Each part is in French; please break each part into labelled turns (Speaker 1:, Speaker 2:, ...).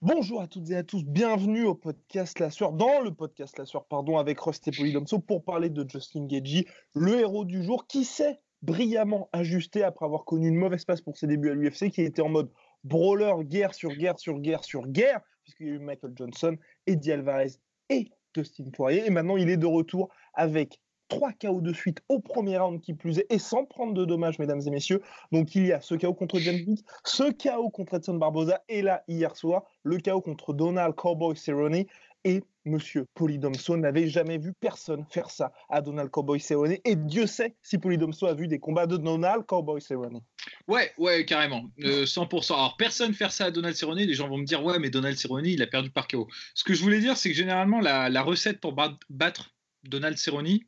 Speaker 1: Bonjour à toutes et à tous, bienvenue au podcast La Sueur, dans le podcast La Sueur, pardon, avec Rusty Polydomso pour parler de Justin Gagey, le héros du jour qui s'est brillamment ajusté après avoir connu une mauvaise passe pour ses débuts à l'UFC, qui était en mode brawler, guerre sur guerre sur guerre sur guerre, puisqu'il y a eu Michael Johnson, Eddie Alvarez et Et maintenant, il est de retour avec trois KO de suite au premier round qui plus est, et sans prendre de dommages, mesdames et messieurs. Donc, il y a ce KO contre James ce KO contre Edson Barboza, et là, hier soir, le KO contre Donald Cowboy Cerrone. Et Monsieur Polydomso n'avait jamais vu personne faire ça à Donald Cowboy Cerrone. Et Dieu sait si Polydomso a vu des combats de Donald Cowboy Cerrone.
Speaker 2: Ouais, ouais, carrément. Euh, 100%. Alors, personne faire ça à Donald Cerrone. Les gens vont me dire, ouais, mais Donald Cerrone, il a perdu par KO. Ce que je voulais dire, c'est que généralement, la, recette pour bat- battre Donald Cerrone,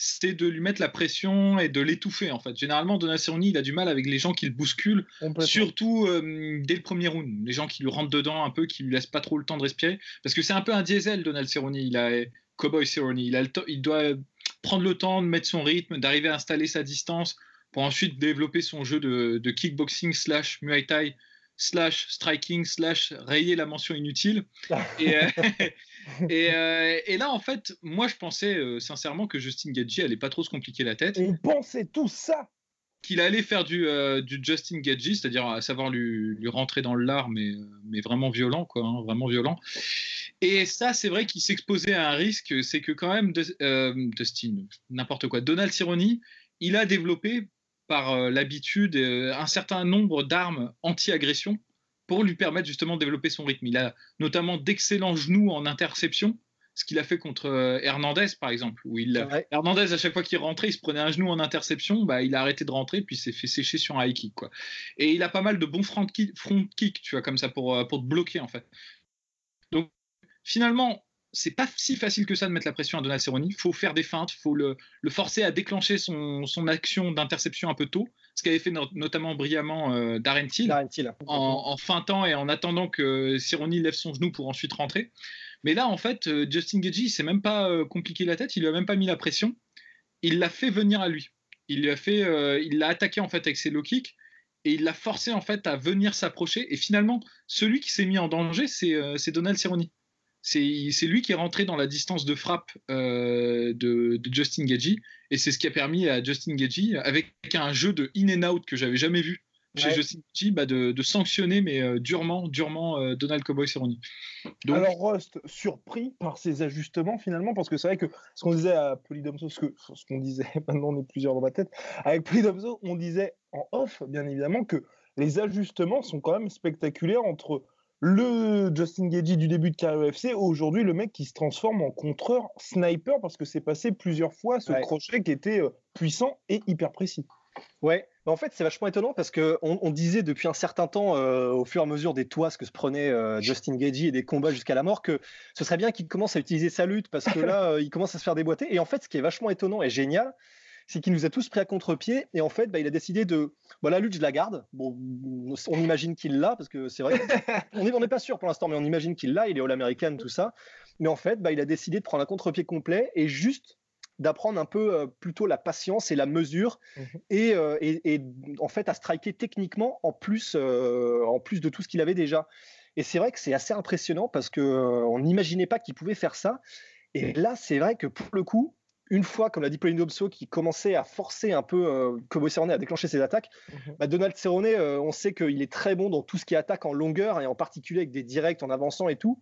Speaker 2: c'est de lui mettre la pression et de l'étouffer, en fait. Généralement, Donald Cerrone, il a du mal avec les gens qui le bousculent, surtout euh, dès le premier round. Les gens qui lui rentrent dedans un peu, qui lui laissent pas trop le temps de respirer. Parce que c'est un peu un diesel, Donald Cerrone. Il a Cowboy Cerrone. Il, a le temps- il doit prendre le temps de mettre son rythme, d'arriver à installer sa distance pour ensuite développer son jeu de, de kickboxing slash Muay Thai slash striking slash rayer la mention inutile. Et, euh, et, euh, et là, en fait, moi, je pensais euh, sincèrement que Justin Gagey allait pas trop se compliquer la tête,
Speaker 1: On pensait tout ça.
Speaker 2: qu'il allait faire du, euh, du Justin Gagey, c'est-à-dire à savoir lui, lui rentrer dans le lard, mais, mais vraiment violent, quoi, hein, vraiment violent. Et ça, c'est vrai qu'il s'exposait à un risque, c'est que quand même, de- Dustin, n'importe quoi, Donald Cerrone, il a développé par l'habitude un certain nombre d'armes anti-agression pour lui permettre justement de développer son rythme. Il a notamment d'excellents genoux en interception, ce qu'il a fait contre euh, Hernandez par exemple, où il. Hernandez à chaque fois qu'il rentrait, il se prenait un genou en interception, bah, il a arrêté de rentrer puis s'est fait sécher sur un high kick quoi. Et il a pas mal de bons front kick, front kick, tu vois comme ça pour euh, pour te bloquer en fait. Donc finalement c'est pas si facile que ça de mettre la pression à Donald Cerrone. Il faut faire des feintes, il faut le, le forcer à déclencher son, son action d'interception un peu tôt, ce qu'avait fait no- notamment brillamment euh, Darren Till
Speaker 3: Darren Till.
Speaker 2: en, en feintant et en attendant que Cerrone lève son genou pour ensuite rentrer. Mais là, en fait, euh, Justin Gagey, il s'est même pas euh, compliqué la tête, il lui a même pas mis la pression. Il l'a fait venir à lui. Il lui a fait, euh, il l'a attaqué en fait avec ses low kicks et il l'a forcé en fait à venir s'approcher. Et finalement, celui qui s'est mis en danger, c'est euh, c'est Donald Cerrone. C'est lui qui est rentré dans la distance de frappe euh, de, de Justin Gagey et c'est ce qui a permis à Justin Gagey, avec un jeu de in and out que j'avais jamais vu chez
Speaker 3: Ouais.
Speaker 2: Justin Gagey, bah, de, de sanctionner mais euh, durement, durement euh, Donald Cowboy Cerrone. Donc,
Speaker 1: Alors Rust, surpris par ces ajustements finalement, parce que c'est vrai que ce qu'on disait à Polydomso, ce que- ce qu'on disait, maintenant on est plusieurs dans ma tête, avec Polydomso, on disait en off, bien évidemment, que les ajustements sont quand même spectaculaires entre le Justin Gagey du début de carrière UFC aujourd'hui le mec qui se transforme en contreur sniper parce que c'est passé plusieurs fois ce
Speaker 3: Ouais.
Speaker 1: crochet qui était euh, puissant et hyper précis.
Speaker 3: Ouais, en fait, c'est vachement étonnant parce que on, on disait depuis un certain temps, euh, au fur et à mesure des toits que se prenait euh, Justin Gagey et des combats jusqu'à la mort, que ce serait bien qu'il commence à utiliser sa lutte parce que là, euh, il commence à se faire déboîter. Et en fait, ce qui est vachement étonnant et génial, c'est qu'il nous a tous pris à contre-pied et en fait, bah, il a décidé de, bon, la lutte, je la garde. Bon, on imagine qu'il l'a parce que c'est vrai, on n'est on n'est pas sûr pour l'instant, mais on imagine qu'il l'a. Il est all-américain, tout ça. Mais en fait, bah, il a décidé de prendre un contre-pied complet et juste d'apprendre un peu euh, plutôt la patience et la mesure et, euh, et- et en fait à striker techniquement en plus, euh, en plus de tout ce qu'il avait déjà. Et c'est vrai que c'est assez impressionnant parce que euh, on n'imaginait pas qu'il pouvait faire ça. Et là, c'est vrai que pour le coup, une fois, comme l'a dit Pauline Dobso, qui commençait à forcer un peu euh, Kobo Cerrone à déclencher ses attaques,
Speaker 1: Mhm.
Speaker 3: bah, Donald Cerrone, euh, on sait qu'il est très bon dans tout ce qui attaque en longueur et en particulier avec des directs en avançant et tout.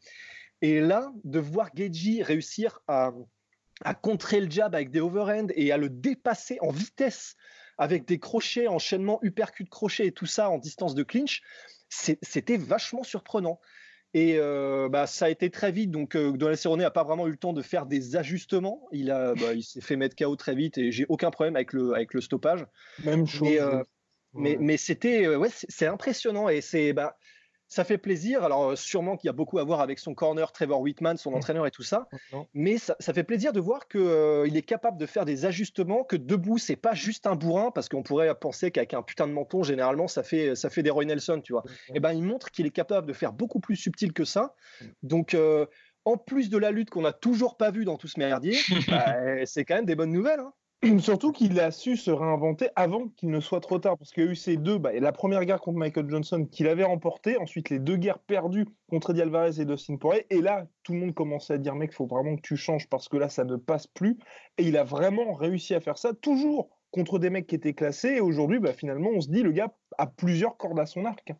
Speaker 3: Et là, de voir Geji réussir à, à contrer le jab avec des overhands et à le dépasser en vitesse avec des crochets, enchaînement, uppercut, crochet et tout ça en distance de clinch, c'était vachement surprenant. Et euh, bah, ça a été très vite. Donc, euh, Donald Cerrone n'a pas vraiment eu le temps de faire des ajustements. Il, a, bah, il s'est fait mettre KO très vite et j'ai aucun problème avec le, avec le stoppage.
Speaker 1: Même chose.
Speaker 3: Mais, mais, mais c'était, ouais, c'est impressionnant et c'est, bah, ça fait plaisir. Alors, euh, sûrement qu'il y a beaucoup à voir avec son corner, Trevor Whitman, son mmh. entraîneur et tout ça. Mais ça, fait plaisir de voir qu'il euh, est capable de faire des ajustements, que debout, c'est pas juste un bourrin, parce qu'on pourrait penser qu'avec un putain de menton, généralement, ça fait, ça fait des Roy Nelson, tu vois. Et eh ben, il montre qu'il est capable de faire beaucoup plus subtil que ça. Mmh. Donc, euh, en plus de la lutte qu'on n'a toujours pas vue dans tout ce merdier, bah, c'est quand même des bonnes nouvelles. Hein.
Speaker 1: Surtout qu'il a su se réinventer avant qu'il ne soit trop tard, parce qu'il y a eu ces deux, bah, la première guerre contre Michael Johnson qu'il avait remportée, ensuite les deux guerres perdues contre Eddie Alvarez et Dustin Poirier, et là tout le monde commençait à dire mec, faut vraiment que tu changes parce que là ça ne passe plus, et il a vraiment réussi à faire ça, toujours contre des mecs qui étaient classés, et aujourd'hui bah, finalement on se dit le gars a plusieurs cordes à son arc.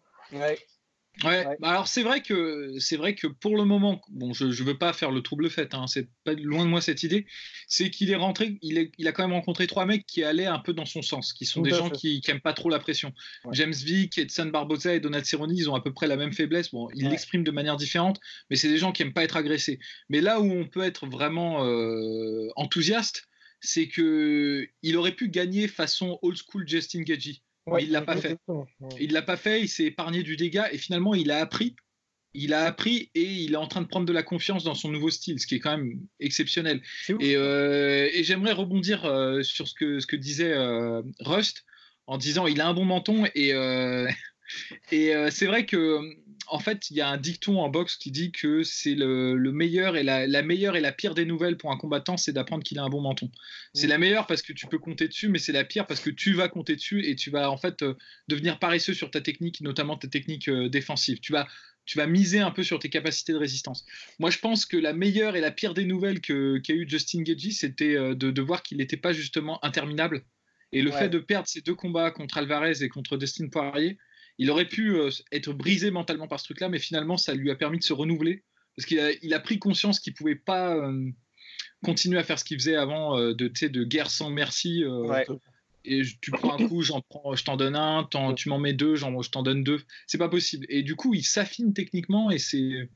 Speaker 2: Ouais, bah alors c'est vrai que c'est vrai que pour le moment, bon, je, je veux pas faire le trouble fait, hein, c'est pas loin de moi cette idée. C'est qu'il est rentré, il, est, il a quand même rencontré trois mecs qui allaient un peu dans son sens, qui sont des gens qui, qui aiment pas trop la pression. James Vick, Edson Barbosa et Donald Cerrone, ils ont à peu près la même faiblesse. Bon, ils l'expriment de manière différente, mais c'est des gens qui aiment pas être agressés. Mais là où on peut être vraiment euh, enthousiaste, c'est que il aurait pu gagner façon old school Justin Gagey il l'a pas fait. Il l'a pas fait, il s'est épargné du dégât et finalement il a appris. Il a appris et il est en train de prendre de la confiance dans son nouveau style, ce qui est quand même exceptionnel. Euh, et, j'aimerais rebondir euh, sur ce que, ce que disait euh, Rust en disant il a un bon menton et, et c'est vrai que en fait, il y a un dicton en boxe qui dit que c'est le, meilleur et la, meilleure et la pire des nouvelles pour un combattant, c'est d'apprendre qu'il a un bon menton. C'est la meilleure parce que tu peux compter dessus, mais c'est la pire parce que tu vas compter dessus et tu vas en fait euh, devenir paresseux sur ta technique, notamment ta technique euh, défensive. Tu vas, tu vas miser un peu sur tes capacités de résistance. Moi, je pense que la meilleure et la pire des nouvelles qu'a eu Justin Gagey, c'était euh, de, voir qu'il n'était pas justement interminable. Et le fait de perdre ces deux combats contre Alvarez et contre Dustin Poirier, il aurait pu euh, être brisé mentalement par ce truc-là, mais finalement, ça lui a permis de se renouveler parce qu'il a, il a pris conscience qu'il pouvait pas euh, continuer à faire ce qu'il faisait avant euh, de, de guerre sans merci. Et tu prends un coup, j'en prends, je t'en donne un, tu m'en mets deux, je t'en donne deux. C'est pas possible. Et du coup, il s'affine techniquement et c'est.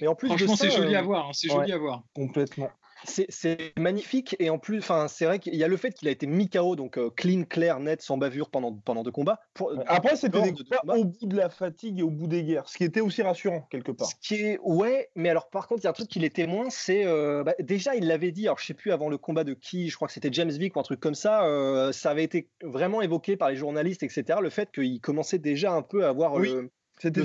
Speaker 2: Mais en plus, franchement, c'est joli à voir. Hein, c'est joli à voir.
Speaker 1: Complètement.
Speaker 3: C'est magnifique et en plus, enfin, c'est vrai qu'il y a le fait qu'il a été mis KO, donc euh, clean, clair, net, sans bavure pendant, pendant deux combats.
Speaker 1: Après, c'était des combats au bout de la fatigue et au bout des guerres, ce qui était aussi rassurant quelque part. Ce
Speaker 3: qui est, ouais, mais alors par contre, il y a un truc qui est témoin, c'est euh, bah, déjà il l'avait dit, alors je sais plus avant le combat de qui, je crois que c'était James Vick ou un truc comme ça, euh, ça avait été vraiment évoqué par les journalistes, etc. Le fait qu'il commençait déjà un peu à avoir le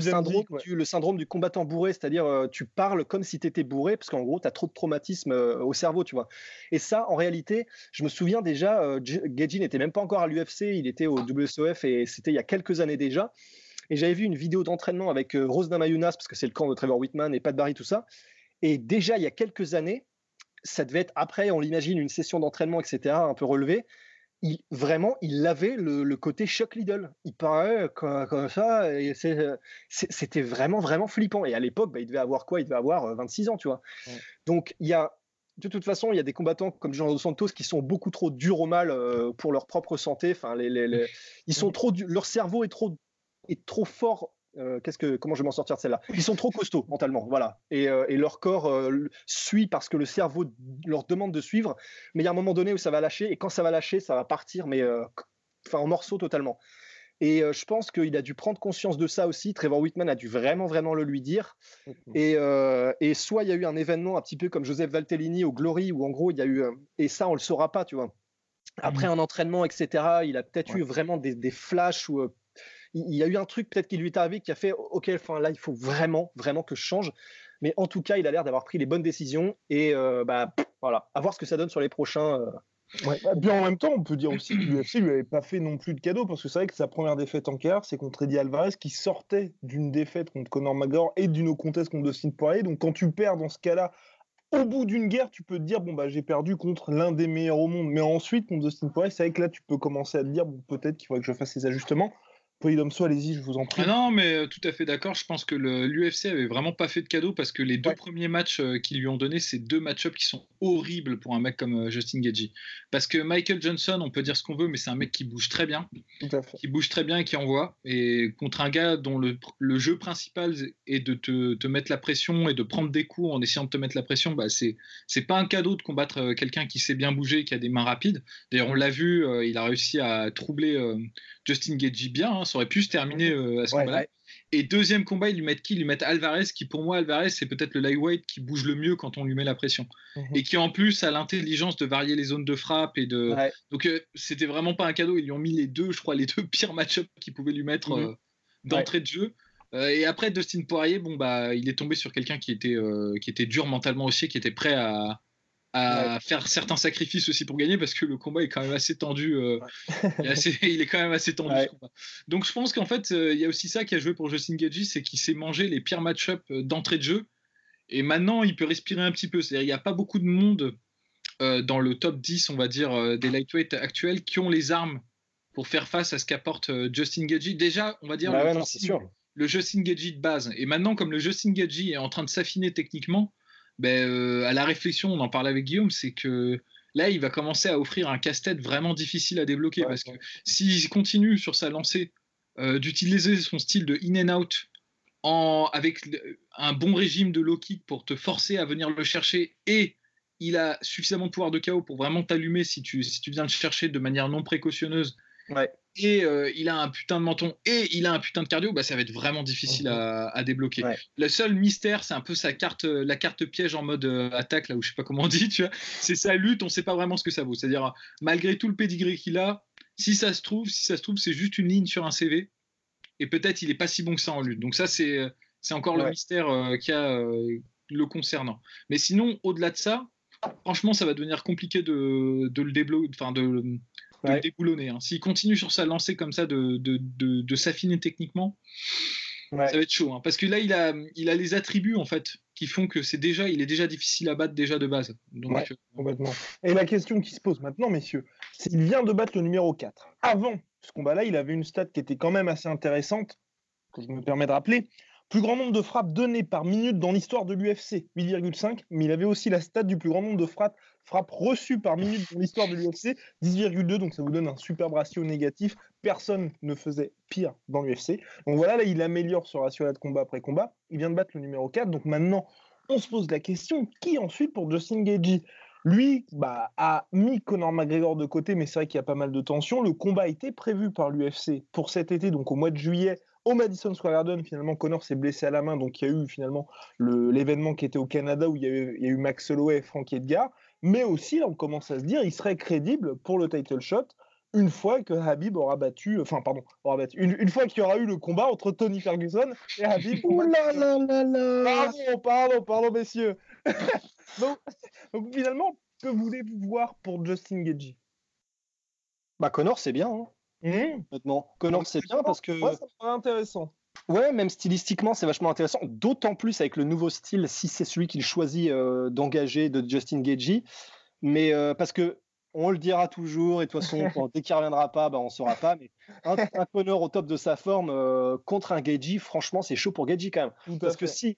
Speaker 3: syndrome, du, le syndrome du combattant bourré, c'est-à-dire euh, tu parles comme si tu étais bourré, parce qu'en gros, tu as trop de traumatisme euh, au cerveau, tu vois. Et ça, en réalité, je me souviens déjà, euh, n'était même pas encore à l'UFC, il était au WSOF et c'était il y a quelques années déjà. Et j'avais vu une vidéo d'entraînement avec euh, Rose Namayunas, parce que c'est le camp de Trevor Whitman et Pat Barry, tout ça. Et déjà, il y a quelques années, ça devait être après, on l'imagine, une session d'entraînement, etc., un peu relevée vraiment, il avait le, côté Chuck Liddell. Il paraît comme, ça, et c'était vraiment, vraiment flippant. Et à l'époque, bah, il devait avoir quoi? Il devait avoir 26 euh, ans, tu vois. Donc, il y a, de toute façon, il y a des combattants comme Jean Dos Santos qui sont beaucoup trop durs au mal euh, pour leur propre santé. Enfin, les, ils sont trop, leur cerveau est trop, est trop fort euh, qu'est-ce que, comment je vais m'en sortir de celle-là? Ils sont trop costauds mentalement, voilà. Et, euh, leur corps euh, suit parce que le cerveau leur demande de suivre. Mais il y a un moment donné où ça va lâcher, et quand ça va lâcher, ça va partir, mais enfin en morceaux totalement. Et je pense qu'il a dû prendre conscience de ça aussi. Trevor Whitman a dû vraiment, vraiment le lui dire. Et, et soit il y a eu un événement un petit peu comme Joseph Valtellini au Glory, où en gros il y a eu, et ça on le saura pas, tu vois. Après mmh. un entraînement, etc., il a peut-être eu vraiment des, des flashs où il y a eu un truc peut-être qui lui est arrivé qui a fait ok enfin là il faut vraiment vraiment que je change mais en tout cas il a l'air d'avoir pris les bonnes décisions et euh, bah voilà à voir ce que ça donne sur les prochains euh.
Speaker 1: Bien en même temps, on peut dire aussi que l'UFC lui avait pas fait non plus de cadeau parce que c'est vrai que sa première défaite en carrière, c'est contre Eddie Alvarez qui sortait d'une défaite contre Conor McGregor et d'une contest contre Dustin Poirier. Donc quand tu perds dans ce cas-là, au bout d'une guerre, tu peux te dire bon bah j'ai perdu contre l'un des meilleurs au monde. Mais ensuite contre Dustin Poirier, c'est vrai que là tu peux commencer à te dire peut-être qu'il faudrait que je fasse ces ajustements Polydomso, allez-y, je vous en prie.
Speaker 2: Ah non, mais euh, tout à fait d'accord. Je pense que l'UFC avait vraiment pas fait de cadeau parce que les deux premiers matchs euh, qu'ils lui ont donnés, c'est deux match-ups qui sont horribles pour un mec comme euh, Justin Gagey. Parce que Michael Johnson, on peut dire ce qu'on veut, mais c'est un mec qui bouge très bien, qui bouge très bien et qui envoie. Et contre un gars dont le, jeu principal est de te, mettre la pression et de prendre des coups en essayant de te mettre la pression, bah c'est c'est pas un cadeau de combattre quelqu'un qui sait bien bouger, qui a des mains rapides. D'ailleurs, on l'a vu, il a réussi à troubler Justin Gagey bien. Hein, ça aurait pu se terminer euh, à ce combat-là. Et deuxième combat, ils lui mettent qui? Ils lui mettent Alvarez, qui pour moi, Alvarez, c'est peut-être le lightweight qui bouge le mieux quand on lui met la pression. Mhm. Et qui en plus a l'intelligence de varier les zones de frappe. et de Donc euh, c'était vraiment pas un cadeau. Ils lui ont mis les deux, je crois, les deux pires match-ups qu'ils pouvaient lui mettre mhm. euh, d'entrée de jeu. et après, Dustin Poirier, bon, bah, il est tombé sur quelqu'un qui, était qui était dur mentalement aussi, qui était prêt à, à faire certains sacrifices aussi pour gagner parce que le combat est quand même assez tendu. Euh, il, est quand même assez tendu. Donc je pense qu'en fait, euh, il y a aussi ça qui a joué pour Justin Gagey, c'est qu'il s'est mangé les pires match-up euh, d'entrée de jeu. Et maintenant, il peut respirer un petit peu. C'est-à-dire il n'y a pas beaucoup de monde dans le top 10, on va dire, des lightweight actuels qui ont les armes pour faire face à ce qu'apporte Justin Gagey. Déjà, on va dire
Speaker 3: bah
Speaker 2: le, le Justin Gagey de base. Et maintenant, comme le Justin Gagey est en train de s'affiner techniquement, ben, euh, à la réflexion, on en parlait avec Guillaume, c'est que là, il va commencer à offrir un casse-tête vraiment difficile à débloquer parce que s'il continue sur sa lancée euh, d'utiliser son style de in and out en, avec un bon régime de low kick pour te forcer à venir le chercher et il a suffisamment de pouvoir de chaos pour vraiment t'allumer si tu, si tu viens le chercher de manière non précautionneuse
Speaker 3: ouais
Speaker 2: et euh, il a un putain de menton et il a un putain de cardio, bah, ça va être vraiment difficile à, débloquer. Le seul mystère, c'est un peu sa carte, euh, la carte piège en mode euh, attaque, là où je sais pas comment on dit, tu vois. C'est sa lutte, on sait pas vraiment ce que ça vaut. C'est-à-dire, malgré tout le pedigree qu'il a, si ça se trouve, si ça se trouve, c'est juste une ligne sur un CV. Et peut-être il est pas si bon que ça en lutte. Donc ça, c'est, encore le mystère qu'il y a le concernant. Mais sinon, au-delà de ça, franchement, ça va devenir compliqué de, de le débloquer, enfin de de déboulonner. Hein. S'il continue sur sa lancée comme ça, de, de, de, s'affiner techniquement, ça va être chaud. Hein. Parce que là, il a, il a les attributs en fait qui font que c'est déjà, il est déjà difficile à battre déjà de base. Donc,
Speaker 1: euh, complètement. Et la question qui se pose maintenant, messieurs, c'est il vient de battre le numéro 4. Avant ce combat-là, il avait une stat qui était quand même assez intéressante, que je me permets de rappeler. Plus grand nombre de frappes données par minute dans l'histoire de l'UFC, 8,5, mais il avait aussi la stat du plus grand nombre de frappes reçues par minute dans l'histoire de l'UFC, 10,2, donc ça vous donne un super ratio négatif. Personne ne faisait pire dans l'UFC. Donc voilà, là, il améliore ce ratio-là de combat après combat. Il vient de battre le numéro 4, donc maintenant, on se pose la question, qui ensuite pour Justin Gagey? Lui bah, a mis Conor McGregor de côté, mais c'est vrai qu'il y a pas mal de tensions. Le combat était prévu par l'UFC pour cet été, donc au mois de juillet, au Madison Square Garden. Finalement, Connor s'est blessé à la main, donc il y a eu finalement l'événement qui était au Canada où il y, a eu, Max Holloway et Frank Edgar mais aussi, on commence à se dire, il serait crédible pour le title shot une fois que Habib aura battu, enfin pardon, aura battu, une, fois qu'il y aura eu le combat entre Tony Ferguson et Habib.
Speaker 3: Ouh là là là là
Speaker 1: Pardon, pardon, pardon, messieurs. donc, finalement, que voulez-vous voir pour Justin Gagey?
Speaker 3: Bah Connor, c'est bien. Hein. Mmh. Connor, c'est bien parce que.
Speaker 1: Ouais, ça serait intéressant.
Speaker 3: Ouais, même stylistiquement, c'est vachement intéressant. D'autant plus avec le nouveau style, si c'est celui qu'il choisit euh, d'engager de Justin Gagey. Mais euh, parce que on le dira toujours, et de toute façon, dès qu'il ne reviendra pas, bah, on ne saura pas. Mais un, Connor au top de sa forme euh, contre un Gagey, franchement, c'est chaud pour Gagey quand même. Parce que si,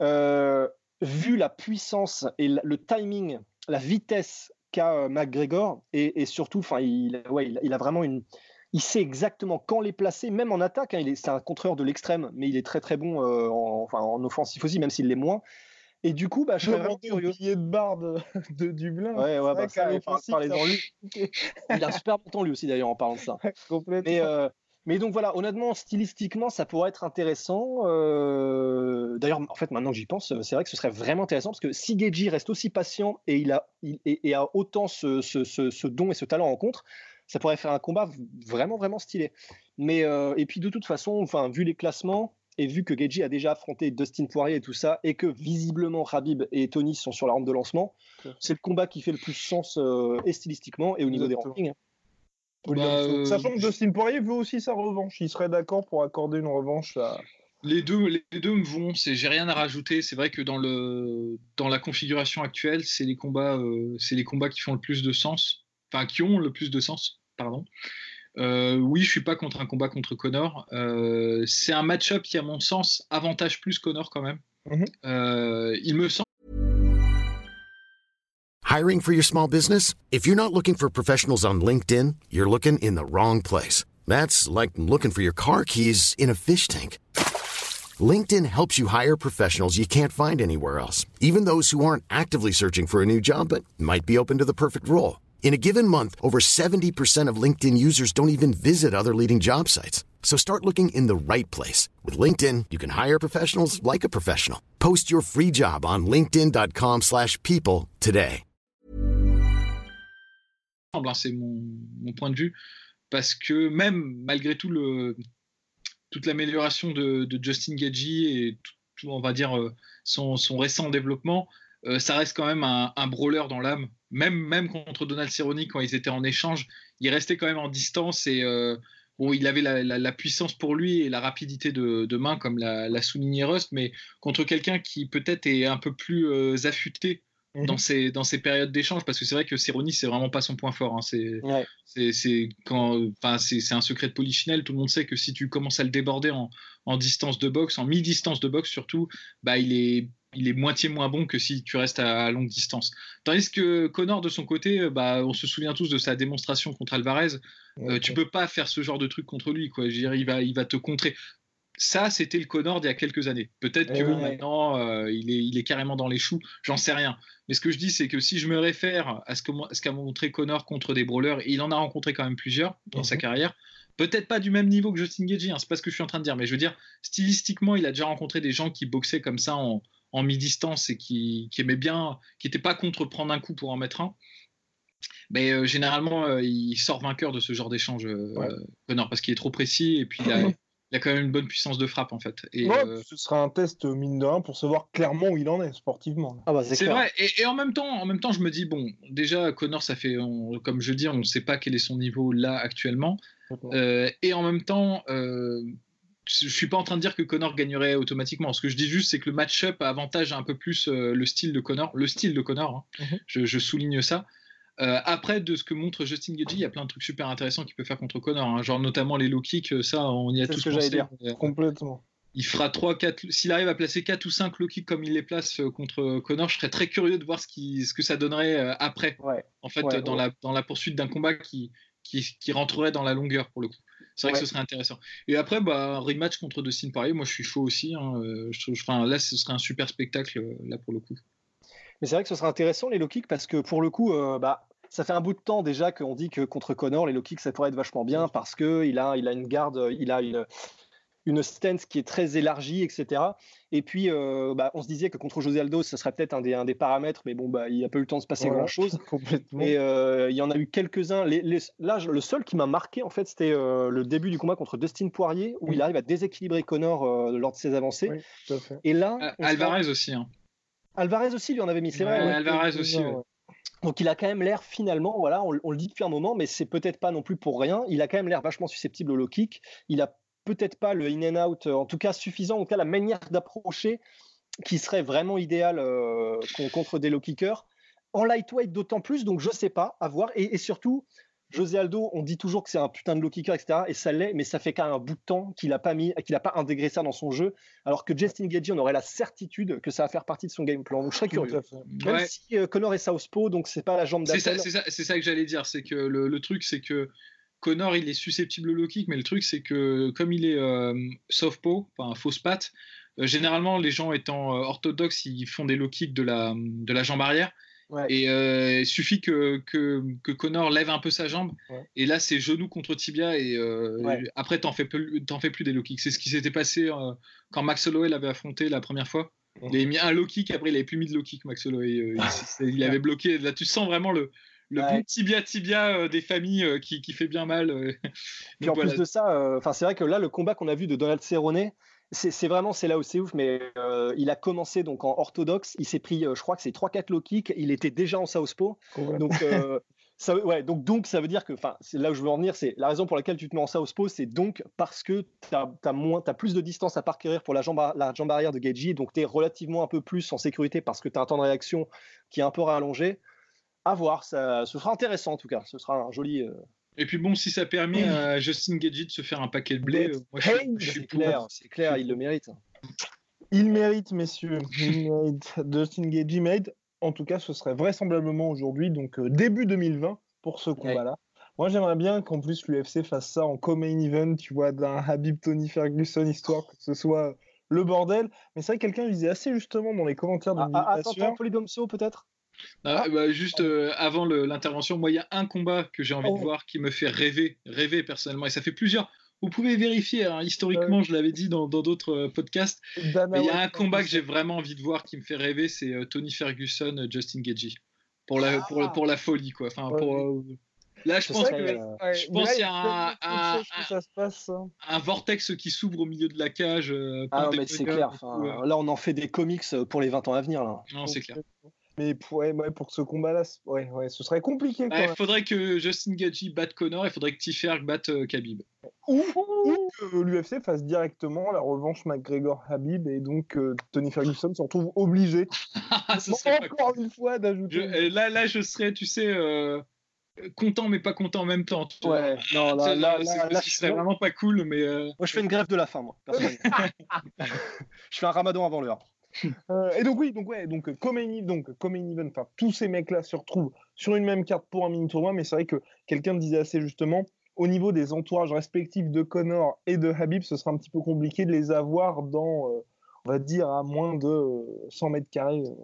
Speaker 3: vu la puissance et le timing, la vitesse qu'a McGregor, et, surtout, il, ouais, il, a vraiment une, il sait exactement quand les placer, même en attaque. Hein, c'est un contreur de l'extrême, mais il est très très bon euh, en, enfin, en offensif aussi, même s'il l'est moins. Et du coup, bah, je
Speaker 1: serais vraiment curieux. de barre de, Dublin.
Speaker 3: Ouais, ouais, bah, ça, lui. il a un super bon temps lui aussi d'ailleurs en parlant de ça.
Speaker 1: mais,
Speaker 3: euh, mais donc voilà, honnêtement, stylistiquement, ça pourrait être intéressant. Euh, d'ailleurs, en fait, maintenant que j'y pense, c'est vrai que ce serait vraiment intéressant parce que si Geji reste aussi patient et il a, et, a autant ce, ce, ce, don et ce talent en contre, ça pourrait faire un combat vraiment, vraiment stylé. Mais, euh, et puis de toute façon, enfin, vu les classements, et vu que Geji a déjà affronté Dustin Poirier et tout ça, et que visiblement Rabib et Tony sont sur la rampe de lancement, c'est le combat qui fait le plus sens euh, et stylistiquement et au niveau des rankings. Hein.
Speaker 1: Bah, euh, Sachant que Dustin Poirier veut aussi sa revanche, il serait d'accord pour accorder une revanche à.
Speaker 2: Les deux, les deux me vont. j'ai rien à rajouter. C'est vrai que dans le dans la configuration actuelle, c'est les combats, c'est les combats qui font le plus de sens enfin qui ont le plus de sens, pardon. oui, je suis pas contre un combat contre Connor. c'est un match-up qui, à mon sens, avantage plus Connor quand même. Mm-hmm. il me semble.
Speaker 4: Hiring for your small business? If you're not looking for professionals on LinkedIn, you're looking in the wrong place. That's like looking for your car keys in a fish tank. LinkedIn helps you hire professionals you can't find anywhere else, even those who aren't actively searching for a new job but might be open to the perfect role. In a given month, over 70% of LinkedIn users don't even visit other leading job sites. So start looking in the right place. With LinkedIn, you can hire professionals like a professional. Post your free job on linkedin.com slash people today.
Speaker 2: C'est mon, mon point de vue. Parce que même malgré tout le, toute l'amélioration de, Justin Gagey et tout, on va dire euh, son, récent développement, euh, ça reste quand même un, brawler dans l'âme. Même, même contre Donald Cerrone, quand ils étaient en échange, il restait quand même en distance et euh, bon, il avait la, puissance pour lui et la rapidité de, main, comme l'a souligné Rust, mais contre quelqu'un qui peut-être est un peu plus affûté dans mhm. ces, dans ces périodes d'échange parce que c'est vrai que Cerrone c'est vraiment pas son point fort hein. c'est c'est quand enfin c'est un secret de polichinelle tout le monde sait que si tu commences à le déborder en, en distance de boxe en mi-distance de boxe surtout bah il est il est moitié moins bon que si tu restes à, longue distance. Tandis que Connor, de son côté, bah, on se souvient tous de sa démonstration contre Alvarez. Euh, tu peux pas faire ce genre de truc contre lui. Quoi. Je il, va, il va te contrer ça, c'était le Connor d'il y a quelques années. Peut-être eh que maintenant, euh, il, est, il, est, carrément dans les choux, j'en sais rien. Mais ce que je dis, c'est que si je me réfère à ce qu'a montré Connor contre des brawlers, il en a rencontré quand même plusieurs dans sa mhm. carrière. Peut-être pas du même niveau que Justin Gagey, hein, c'est pas ce que je suis en train de dire, mais je veux dire, stylistiquement, il a déjà rencontré des gens qui boxaient comme ça en, mi-distance et qui, aimaient bien, qui n'étaient pas contre prendre un coup pour en mettre un. Mais euh, généralement, euh, il sort vainqueur de ce genre d'échange, Connor, parce qu'il est trop précis et puis il a, il a quand même une bonne puissance de frappe en fait.
Speaker 1: Et, euh, Ce sera un test mine de rien pour savoir clairement où il en est sportivement.
Speaker 2: Ah bah, c'est vrai. Et, en même temps, en même temps, je me dis bon, déjà Connor, ça fait, comme je dis, on ne sait pas quel est son niveau là actuellement. Euh, et en même temps, euh, je suis pas en train de dire que Connor gagnerait automatiquement. Ce que je dis juste, c'est que le match-up avantage un peu plus le style de Connor, le style de Connor. Hein. Mhm. je, je, souligne ça. Euh, après, de ce que montre Justin Gagey, il y a plein de trucs super intéressants qu'il peut faire contre Connor, hein. genre notamment les low kicks, euh, ça on y a tous ce que pensé. Dire.
Speaker 1: Euh, Complètement.
Speaker 2: Il fera 3, 4, s'il arrive à placer 4 ou 5 low kicks comme il les place contre Connor, je serais très curieux de voir ce, qui, ce que ça donnerait après, en fait, dans, La, dans la poursuite d'un combat qui, qui, rentrerait dans la longueur pour le coup. C'est vrai que ce serait intéressant. Et après, bah, rematch contre Dustin Poirier, moi je suis chaud aussi. Hein. Je, enfin, là, ce serait un super spectacle, là pour le coup.
Speaker 3: Mais c'est vrai que ce serait intéressant les low kicks parce que pour le coup, bah, ça fait un bout de temps déjà qu'on dit que contre Connor, les low kicks, ça pourrait être vachement bien parce qu'il a, il a une garde, il a une, une stance qui est très élargie, etc. Et puis, euh, bah, on se disait que contre José Aldo, ça serait peut-être un des, un des paramètres, mais bon, bah, il n'y a pas eu le temps de se passer grand-chose. Et euh, il y en a eu quelques-uns. là, le seul qui m'a marqué, en fait, c'était euh, le début du combat contre Dustin Poirier, où il arrive à déséquilibrer Connor lors de ses avancées. Et là,
Speaker 2: Alvarez aussi. Hein.
Speaker 3: Alvarez aussi lui en avait mis, c'est vrai.
Speaker 2: Alvarez aussi.
Speaker 3: Donc il a quand même l'air finalement, voilà, on, le dit depuis un moment, mais c'est peut-être pas non plus pour rien. Il a quand même l'air vachement susceptible au low kick. Il a peut-être pas le in and out, euh, en tout cas suffisant, en tout cas la manière d'approcher qui serait vraiment idéale euh, contre des low kickers. En lightweight d'autant plus, donc je sais pas, à voir. et surtout, José Aldo, on dit toujours que c'est un putain de low kicker, etc. Et ça l'est, mais ça fait quand même un bout de temps qu'il n'a pas mis, qu'il pas intégré ça dans son jeu. Alors que Justin Gagey, on aurait la certitude que ça va faire partie de son game plan. Donc je serais curieux. Même si euh, Connor est Southpaw, donc c'est pas la jambe
Speaker 2: d'Apple. C'est ça, que j'allais dire. C'est que le, truc, c'est que Connor, il est susceptible au low kick, mais le truc, c'est que comme il est euh, Southpaw, enfin fausse patte, euh, généralement, les gens étant orthodoxes, ils font des low kicks de la, de la jambe arrière. Et euh, il suffit que, que, que, Connor lève un peu sa jambe. Et là, c'est genou contre tibia. Et euh, après, t'en fais, plus, fais plus des low kicks. C'est ce qui s'était passé euh, quand Max Holloway l'avait affronté la première fois. Il avait mis un low kick, après, il avait plus mis de low kick, Max Holloway. il, avait bloqué. Là, tu sens vraiment le, le bon tibia tibia des familles qui, qui, fait bien mal.
Speaker 3: Puis en plus de ça, enfin c'est vrai que là, le combat qu'on a vu de Donald Cerrone, c'est vraiment c'est là où c'est ouf, mais euh, il a commencé donc en orthodoxe. Il s'est pris, euh, je crois que c'est 3-4 low kicks. Il était déjà en southpaw. Donc, euh, ça, ouais, donc, donc ça veut dire que, enfin, c'est là où je veux en venir. C'est la raison pour laquelle tu te mets en southpaw, c'est donc parce que tu as, as, plus de distance à parcourir pour la jambe, la jambe arrière de Gagey. Donc tu es relativement un peu plus en sécurité parce que tu as un temps de réaction qui est un peu rallongé. À voir, ça, ce sera intéressant en tout cas. Ce sera un joli
Speaker 2: Et puis bon, si ça permet à Justin Gagey de se faire un paquet de blé, euh, moi je, suis- je suis
Speaker 3: C'est
Speaker 2: pour.
Speaker 3: clair, c'est clair, il le mérite.
Speaker 1: Il mérite, messieurs. Il mérite. Justin Gagey mérite. En tout cas, ce serait vraisemblablement aujourd'hui, donc euh, début 2020, pour ce combat-là. Moi, j'aimerais bien qu'en plus l'UFC fasse ça en co-main event, tu vois, d'un Habib Tony Ferguson, histoire que ce soit le bordel. Mais c'est vrai que quelqu'un disait assez justement dans les commentaires de
Speaker 3: Ah, ah, attends, Polydomso peut-être?
Speaker 2: Ah, bah, juste euh, avant l'intervention, moi il y a un combat que j'ai envie
Speaker 1: Oh.
Speaker 2: de voir qui me fait rêver, rêver personnellement, et ça fait plusieurs. Vous pouvez vérifier, hein, historiquement, je l'avais dit dans d'autres euh, podcasts,
Speaker 1: Dana
Speaker 2: mais il y a un combat que j'ai vraiment envie de voir qui me fait rêver, c'est euh, Tony Ferguson, euh, Justin Gaethje, pour la, pour,
Speaker 1: Ah.
Speaker 2: pour la folie, quoi. Enfin,
Speaker 1: Ouais.
Speaker 2: pour, euh, Là, je pense
Speaker 3: euh,
Speaker 1: Ouais,
Speaker 2: qu'il y a un- un-
Speaker 1: passe. hein.
Speaker 2: un vortex qui s'ouvre au milieu de la cage. euh,
Speaker 3: Ah non, mais c'est clair.
Speaker 2: euh.
Speaker 3: Là, on en fait des comics euh, pour les 20 ans à venir. Là.
Speaker 2: Non, c'est clair.
Speaker 1: Mais pour, ouais, ouais, pour que ce combat-là, ouais, ouais, ce serait compliqué
Speaker 2: Il faudrait que Justin Gaethje batte Connor, il faudrait que Tiferg batte euh, Khabib.
Speaker 1: Ou, ou que l'UFC fasse directement la revanche McGregor-Habib et donc euh, Tony Ferguson se retrouve obligé,
Speaker 2: Ah,
Speaker 1: encore une fois, d'ajouter.
Speaker 2: euh, là, là, je serais, tu sais, euh, content mais pas content en même temps.
Speaker 3: Ouais, non, là, là,
Speaker 2: c'est-
Speaker 3: là, là,
Speaker 2: ce serait vraiment pas cool, mais euh,
Speaker 3: Moi, je fais une grève de la faim, moi. personnellement. je fais un ramadan avant l'heure.
Speaker 1: Euh, et donc oui, donc ouais, donc euh, comme donc comme event, enfin tous ces mecs-là se retrouvent sur une même carte pour un mini tournoi, mais c'est vrai que quelqu'un me disait assez justement, au niveau des entourages respectifs de Connor et de Habib, ce sera un petit peu compliqué de les avoir dans, euh, on va dire, à moins de euh, 100 mètres carrés euh,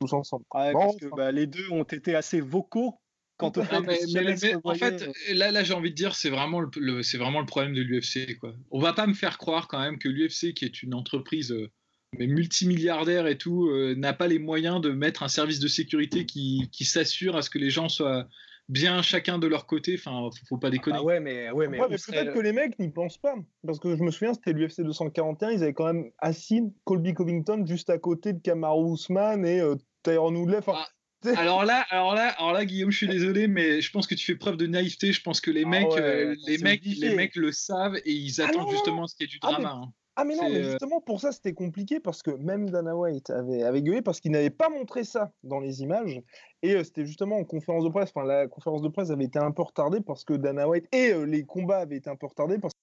Speaker 1: tous ensemble.
Speaker 3: Ouais,
Speaker 1: Bon,
Speaker 3: parce que
Speaker 1: enfin.
Speaker 3: bah, les deux ont été assez vocaux quant au
Speaker 1: Ah,
Speaker 3: fait que
Speaker 2: mais- mais- mais en fait, là, là j'ai envie de dire, c'est vraiment le, le- c'est vraiment le problème de l'UFC. Quoi. On va pas me faire croire quand même que l'UFC, qui est une entreprise euh, mais multimilliardaire et tout, euh, n'a pas les moyens de mettre un service de sécurité qui, qui s'assure à ce que les gens soient bien chacun de leur côté. Enfin, faut, faut pas déconner.
Speaker 3: ah ouais, mais, ouais, mais,
Speaker 1: Ouais, mais peut-être que les mecs n'y pensent pas. Parce que je me souviens, c'était l'UFC 241, ils avaient quand même assis Colby Covington juste à côté de Kamaru Usman et euh, Tyron Woodley. Enfin,
Speaker 2: Ah, Alors là, alors là, alors là, Guillaume, je suis désolé, mais je pense que tu fais preuve de naïveté. Je pense que les
Speaker 3: Ah
Speaker 2: mecs,
Speaker 3: ouais,
Speaker 2: euh,
Speaker 3: attends,
Speaker 2: les mecs,
Speaker 3: obligé.
Speaker 2: les mecs le savent et ils
Speaker 1: Ah
Speaker 2: attendent
Speaker 1: non,
Speaker 2: justement ce qui est du
Speaker 1: Ah, mais-
Speaker 2: drama. hein.
Speaker 1: Ah mais non, mais
Speaker 2: euh,
Speaker 1: justement pour ça c'était compliqué parce que même Dana White avait, avait gueulé parce qu'il n'avait pas montré ça dans les images. Et euh, c'était justement en conférence de presse, enfin la conférence de presse avait été un peu retardée parce que Dana White et euh, les combats avaient été un peu retardés parce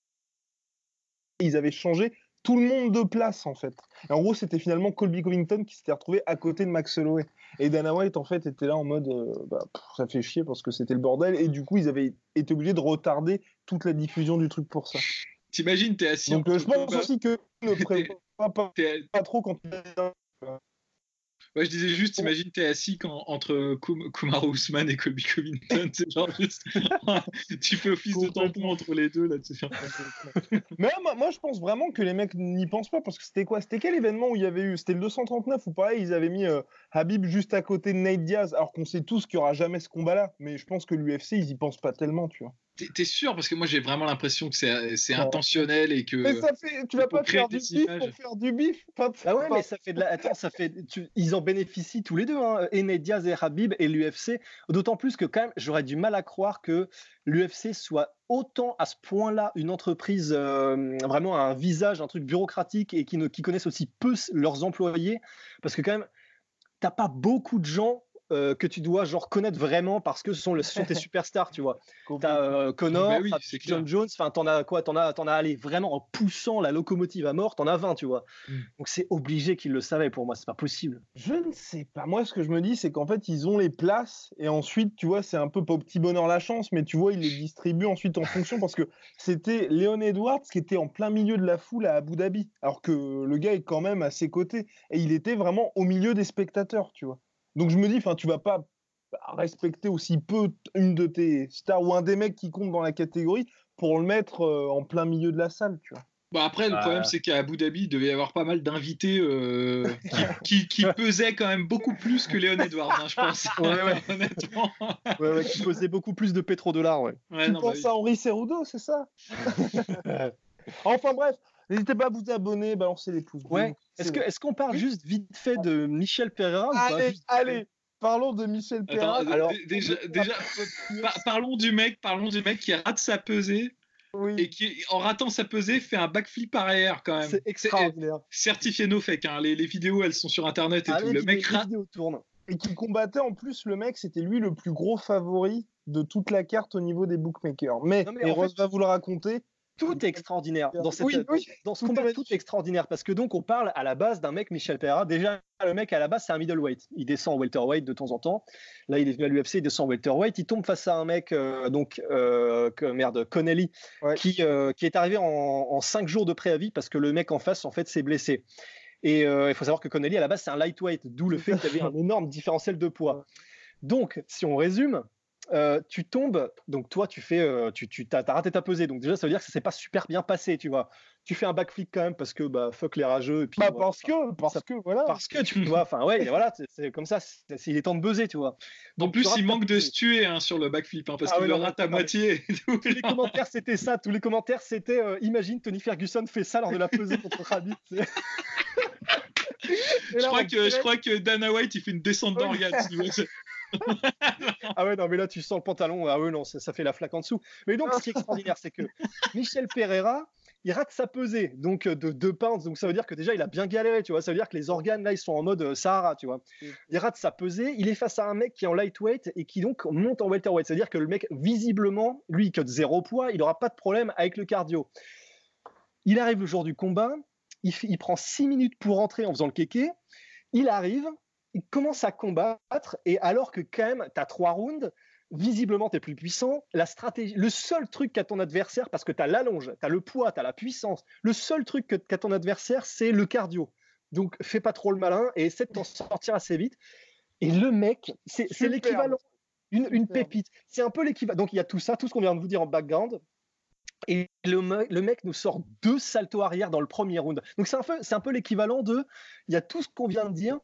Speaker 1: qu'ils avaient changé tout le monde de place en fait. Et en gros c'était finalement Colby Covington qui s'était retrouvé à côté de Max Holloway. Et Dana White en fait était là en mode euh, bah, pff, ça fait chier parce que c'était le bordel. Et du coup ils avaient été obligés de retarder toute la diffusion du truc pour ça.
Speaker 2: T'imagines, t'es assis.
Speaker 1: Donc euh, je pense
Speaker 2: combat,
Speaker 1: aussi que pas, trop quand
Speaker 2: Ouais, je disais juste, imagine, t'es assis quand, entre Kum- Kamaru Usman et Colby Covington. C'est genre juste. tu fais office de tampon entre les deux, là.
Speaker 1: Mais moi, moi, je pense vraiment que les mecs n'y pensent pas parce que c'était quoi? C'était quel événement où il y avait eu? C'était le 239 ou pareil Ils avaient mis euh, Habib juste à côté de Nate Diaz alors qu'on sait tous qu'il n'y aura jamais ce combat-là. Mais je pense que l'UFC ils y pensent pas tellement, tu vois.
Speaker 2: T'es- sûr? Parce que moi, j'ai vraiment l'impression que c'est intentionnel et que.
Speaker 1: Mais ça fait, tu vas pas faire du bif pour faire du bif.
Speaker 3: Ah ouais, mais ça fait de la. Attends, ça fait. tu- Ils en bénéficient tous les deux, hein, et Nate Diaz et Habib et l'UFC. D'autant plus que quand même, j'aurais du mal à croire que l'UFC soit autant à ce point-là une entreprise euh, vraiment un visage, un truc bureaucratique et qui, ne, qui connaissent aussi peu leurs employés, parce que quand même, t'as pas beaucoup de gens. Euh, que tu dois genre connaître vraiment parce que ce sont, le- ce sont tes superstars, tu vois. T'as euh, Connor,
Speaker 2: Bah oui, clair.
Speaker 3: John Jones, enfin t'en as quoi T'en as, t'en as allé vraiment en poussant la locomotive à mort, t'en as 20, tu vois.
Speaker 2: Mm.
Speaker 3: Donc c'est obligé qu'ils le savaient pour moi, c'est pas possible.
Speaker 1: Je ne sais pas. Moi, ce que je me dis, c'est qu'en fait, ils ont les places et ensuite, tu vois, c'est un peu pas au petit bonheur la chance, mais tu vois, ils les distribuent ensuite en fonction parce que c'était Léon Edwards qui était en plein milieu de la foule à Abu Dhabi, alors que le gars est quand même à ses côtés et il était vraiment au milieu des spectateurs, tu vois. Donc je me dis, enfin, tu vas pas respecter aussi peu une de tes stars ou un des mecs qui compte dans la catégorie pour le mettre euh, en plein milieu de la salle, tu vois.
Speaker 2: Bon, après, le
Speaker 3: Ah.
Speaker 2: problème, c'est qu'à Abu Dhabi, il devait y avoir pas mal d'invités euh, qui, qui, qui pesaient quand même beaucoup plus que Léon Edwards, hein, je pense.
Speaker 3: Ouais, ouais.
Speaker 2: Honnêtement.
Speaker 3: Ouais, ouais, qui pesait beaucoup plus de pétrodollars, ouais.
Speaker 2: Ouais,
Speaker 1: tu
Speaker 2: non, bah
Speaker 1: penses
Speaker 2: oui.
Speaker 1: à Henri Cerudo, c'est ça? Enfin bref, n'hésitez pas à vous abonner, balancer les pouces.
Speaker 3: Ouais. Est-ce que, est-ce qu'on parle
Speaker 1: Oui.
Speaker 3: juste vite fait de Michel Pereira ou pas
Speaker 1: Allez,
Speaker 3: Juste
Speaker 1: allez, parlons de Michel Pereira.
Speaker 2: Attends,
Speaker 3: alors-
Speaker 2: déjà, déjà par- parlons du mec, parlons du mec qui rate sa pesée
Speaker 1: Oui,
Speaker 2: et qui, en ratant sa pesée, fait un backflip arrière quand même.
Speaker 3: C'est extraordinaire.
Speaker 2: certifié no fake. hein. Les, les vidéos, elles sont sur internet et
Speaker 3: Ah,
Speaker 2: tout. Le mec rate.
Speaker 1: et qui combattait en plus le mec, c'était lui le plus gros favori de toute la carte au niveau des bookmakers. Mais,
Speaker 3: mais
Speaker 1: Rose va vous le raconter,
Speaker 3: tout est extraordinaire dans, cette,
Speaker 1: oui, oui,
Speaker 3: dans ce combat. Tout est extraordinaire parce que donc on parle à la base d'un mec Michel Pereira. Déjà le mec à la base c'est un middleweight. Il descend en welterweight de temps en temps. Là il est venu à l'UFC, il descend en welterweight. Il tombe face à un mec euh, donc euh, que, merde Connelly ouais. qui euh, qui est arrivé en, en, cinq jours de préavis parce que le mec en face en fait s'est blessé. Et il faut savoir que Connelly à la base c'est un lightweight, d'où le fait qu'il y avait un énorme différentiel de poids. Donc si on résume, euh, tu tombes, donc toi tu fais, euh, tu, tu as, raté ta pesée, donc déjà ça veut dire que ça s'est pas super bien passé, tu vois. Tu fais un backflip quand même parce que bah fuck les rageux et puis.
Speaker 1: Bah, parce que, parce ça, que voilà.
Speaker 3: Parce que tu vois, enfin ouais, voilà, c'est comme ça, il est temps de buzzer, tu vois.
Speaker 2: Donc, en plus, il manque de se tuer hein, sur le backflip, hein, parce ah, qu'il ouais, le rate à moitié.
Speaker 3: tous les commentaires c'était ça, tous les commentaires c'était, euh, imagine Tony Ferguson fait ça lors de la pesée contre Khabib.
Speaker 2: je, crois que, je crois que Dana White il fait une descente d'organes.
Speaker 3: Ah ouais, non, mais là, tu sens le pantalon. Ah ouais, non, ça, ça fait la flaque en dessous. Mais donc, ce qui est extraordinaire, c'est que Michel Pereira, il rate sa pesée, donc de 2 pounds. Donc, ça veut dire que déjà, il a bien galéré, tu vois. Ça veut dire que les organes, là, ils sont en mode euh, Sahara, tu vois. Il rate sa pesée. Il est face à un mec qui est en lightweight et qui donc monte en welterweight. C'est-à-dire que le mec, visiblement, lui, qui a zéro poids, il n'aura pas de problème avec le cardio. Il arrive le jour du combat. Il, il prend 6 minutes pour rentrer en faisant le kéké. Il arrive, il commence à combattre et alors que quand même tu as trois rounds, visiblement tu es plus puissant, la stratégie, le seul truc qu'a ton adversaire, parce que tu as l'allonge, tu as le poids, tu as la puissance, le seul truc qu'a ton adversaire, c'est le cardio. Donc fais pas trop le malin et essaie de t'en sortir assez vite. Et le mec, c'est l'équivalent, une, une pépite. C'est un peu l'équivalent. Donc il y a tout ça, tout ce qu'on vient de vous dire en background. Et le, le, mec nous sort deux saltos arrière dans le premier round. Donc c'est un peu, un peu l'équivalent de, il y a tout ce qu'on vient de dire,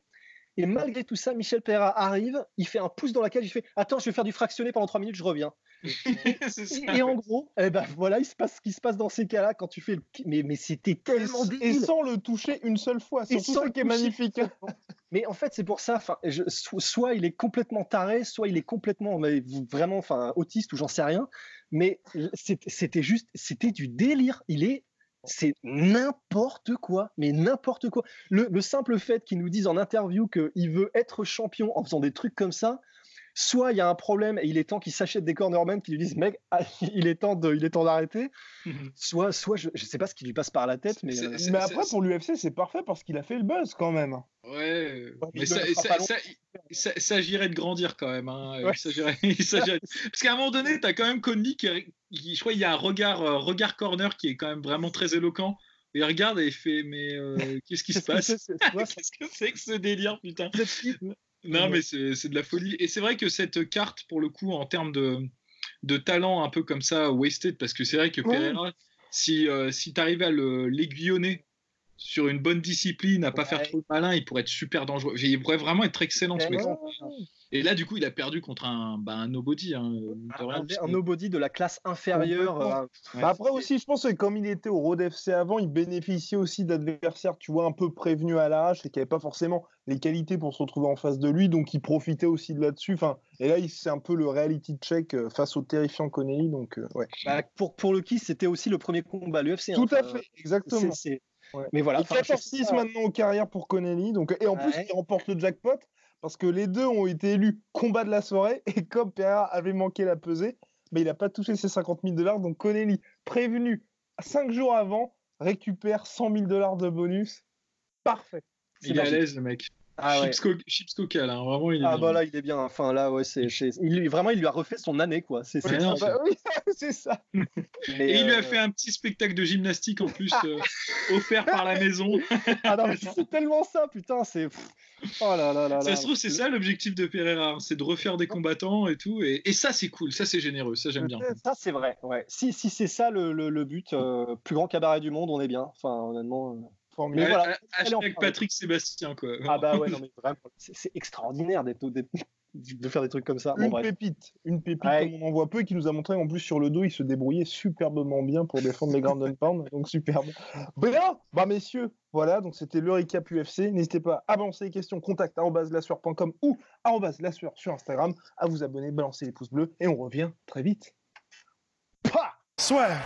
Speaker 3: et malgré tout ça, Michel Pereira arrive, il fait un pouce dans la cage, il fait Attends, je vais faire du fractionné pendant 3 minutes, je reviens. et, en gros, eh ben, voilà, il se passe ce qui se passe dans ces cas-là quand tu fais le. Mais, mais c'était tellement
Speaker 1: débile. Et sans le toucher une seule fois, c'est ça qui est magnifique.
Speaker 3: mais en fait, c'est pour ça, je, soit il est complètement taré, soit il est complètement mais vraiment autiste ou j'en sais rien. Mais c'était juste, c'était du délire. Il est c'est n'importe quoi, mais n'importe quoi. Le, simple fait qu'ils nous disent en interview qu'il veut être champion en faisant des trucs comme ça, soit il y a un problème et il est temps qu'il s'achète des cornermen qui lui disent mec ah, il est temps de il est temps d'arrêter. Mhm. soit soit je, ne sais pas ce qui lui passe par la tête mais
Speaker 1: euh, mais après pour l'UFC c'est parfait parce qu'il a fait le buzz quand même.
Speaker 2: Ouais. Mais ça, ça, s'agirait de grandir quand même hein. parce qu'à un moment donné tu as quand même Conley qui, je crois il y a un regard euh, regard corner qui est quand même vraiment très éloquent. Il regarde et il fait mais euh, qu'est-ce qui se passe? Qu'est-ce que c'est que ce délire putain? Non, mais c'est de la folie. Et c'est vrai que cette carte, pour le coup, en termes de, de talent un peu comme ça, wasted, parce que c'est vrai que Pereira, si, euh, si tu arrives à l'aiguillonner sur une bonne discipline, à pas faire trop malin, il pourrait être super dangereux. Il pourrait vraiment être excellent ce mec. Et là, du coup, il a perdu contre un, bah, un nobody. Hein,
Speaker 3: un, un, nobody de la classe inférieure. Euh,
Speaker 1: bah, après aussi, je pense que comme il était au Road FC avant, il bénéficiait aussi d'adversaires, tu vois, un peu prévenus à l'arrache et qui n'avaient pas forcément les qualités pour se retrouver en face de lui. Donc, il profitait aussi de là-dessus. Enfin, et là, c'est un peu le reality check euh, face au terrifiant Connelly. Donc, euh, ouais.
Speaker 3: Bah, pour, pour le qui, c'était aussi le premier combat à l'UFC.
Speaker 1: Tout hein, à fait, exactement.
Speaker 3: Mais voilà.
Speaker 1: Il 14-6 maintenant en carrière pour Connelly. Donc, et en plus, il remporte le jackpot parce que les deux ont été élus combat de la soirée et comme Pereira avait manqué la pesée, mais il n'a pas touché ses 50 000 dollars. Donc Connelly, prévenu 5 jours avant, récupère 100 000 dollars de bonus. Parfait.
Speaker 2: Il est à l'aise, le mec. Ah Chips, ouais. Chips Coca, là, vraiment, il est
Speaker 3: Ah,
Speaker 2: bien.
Speaker 3: bah là, il est bien. Enfin, là, ouais, c'est. Il, vraiment, il lui a refait son année, quoi. C'est
Speaker 1: ouais,
Speaker 3: ça.
Speaker 1: Bah, oui, c'est ça.
Speaker 2: Mais et il lui a euh, fait un petit spectacle de gymnastique en plus, euh, offert par la maison.
Speaker 3: ah non, mais c'est tellement ça, putain, c'est. Oh là là là.
Speaker 2: Ça se trouve, c'est ça l'objectif de Pereira, hein, c'est de refaire des combattants et tout. Et, et ça, c'est cool, ça, c'est généreux, ça, j'aime bien.
Speaker 3: Ça, c'est vrai, ouais. Si, si c'est ça le, le, le but, euh, plus grand cabaret du monde, on est bien. Enfin, honnêtement.
Speaker 2: Mais voilà, avec Patrick Sébastien, quoi.
Speaker 3: Ah bah ouais, non, mais vraiment, c'est extraordinaire d'être de faire des trucs comme ça.
Speaker 1: Bon, une bref. pépite, une pépite ouais. comme on en voit peu et qui nous a montré en plus sur le dos, il se débrouillait superbement bien pour défendre les Grand Pound, donc superbe. Bien, bah messieurs, voilà, donc c'était le recap UFC. N'hésitez pas à balancer les questions, contact lassueur.com ou lassueur sur Instagram, à vous abonner, balancer les pouces bleus et on revient très vite.
Speaker 4: Pah Soit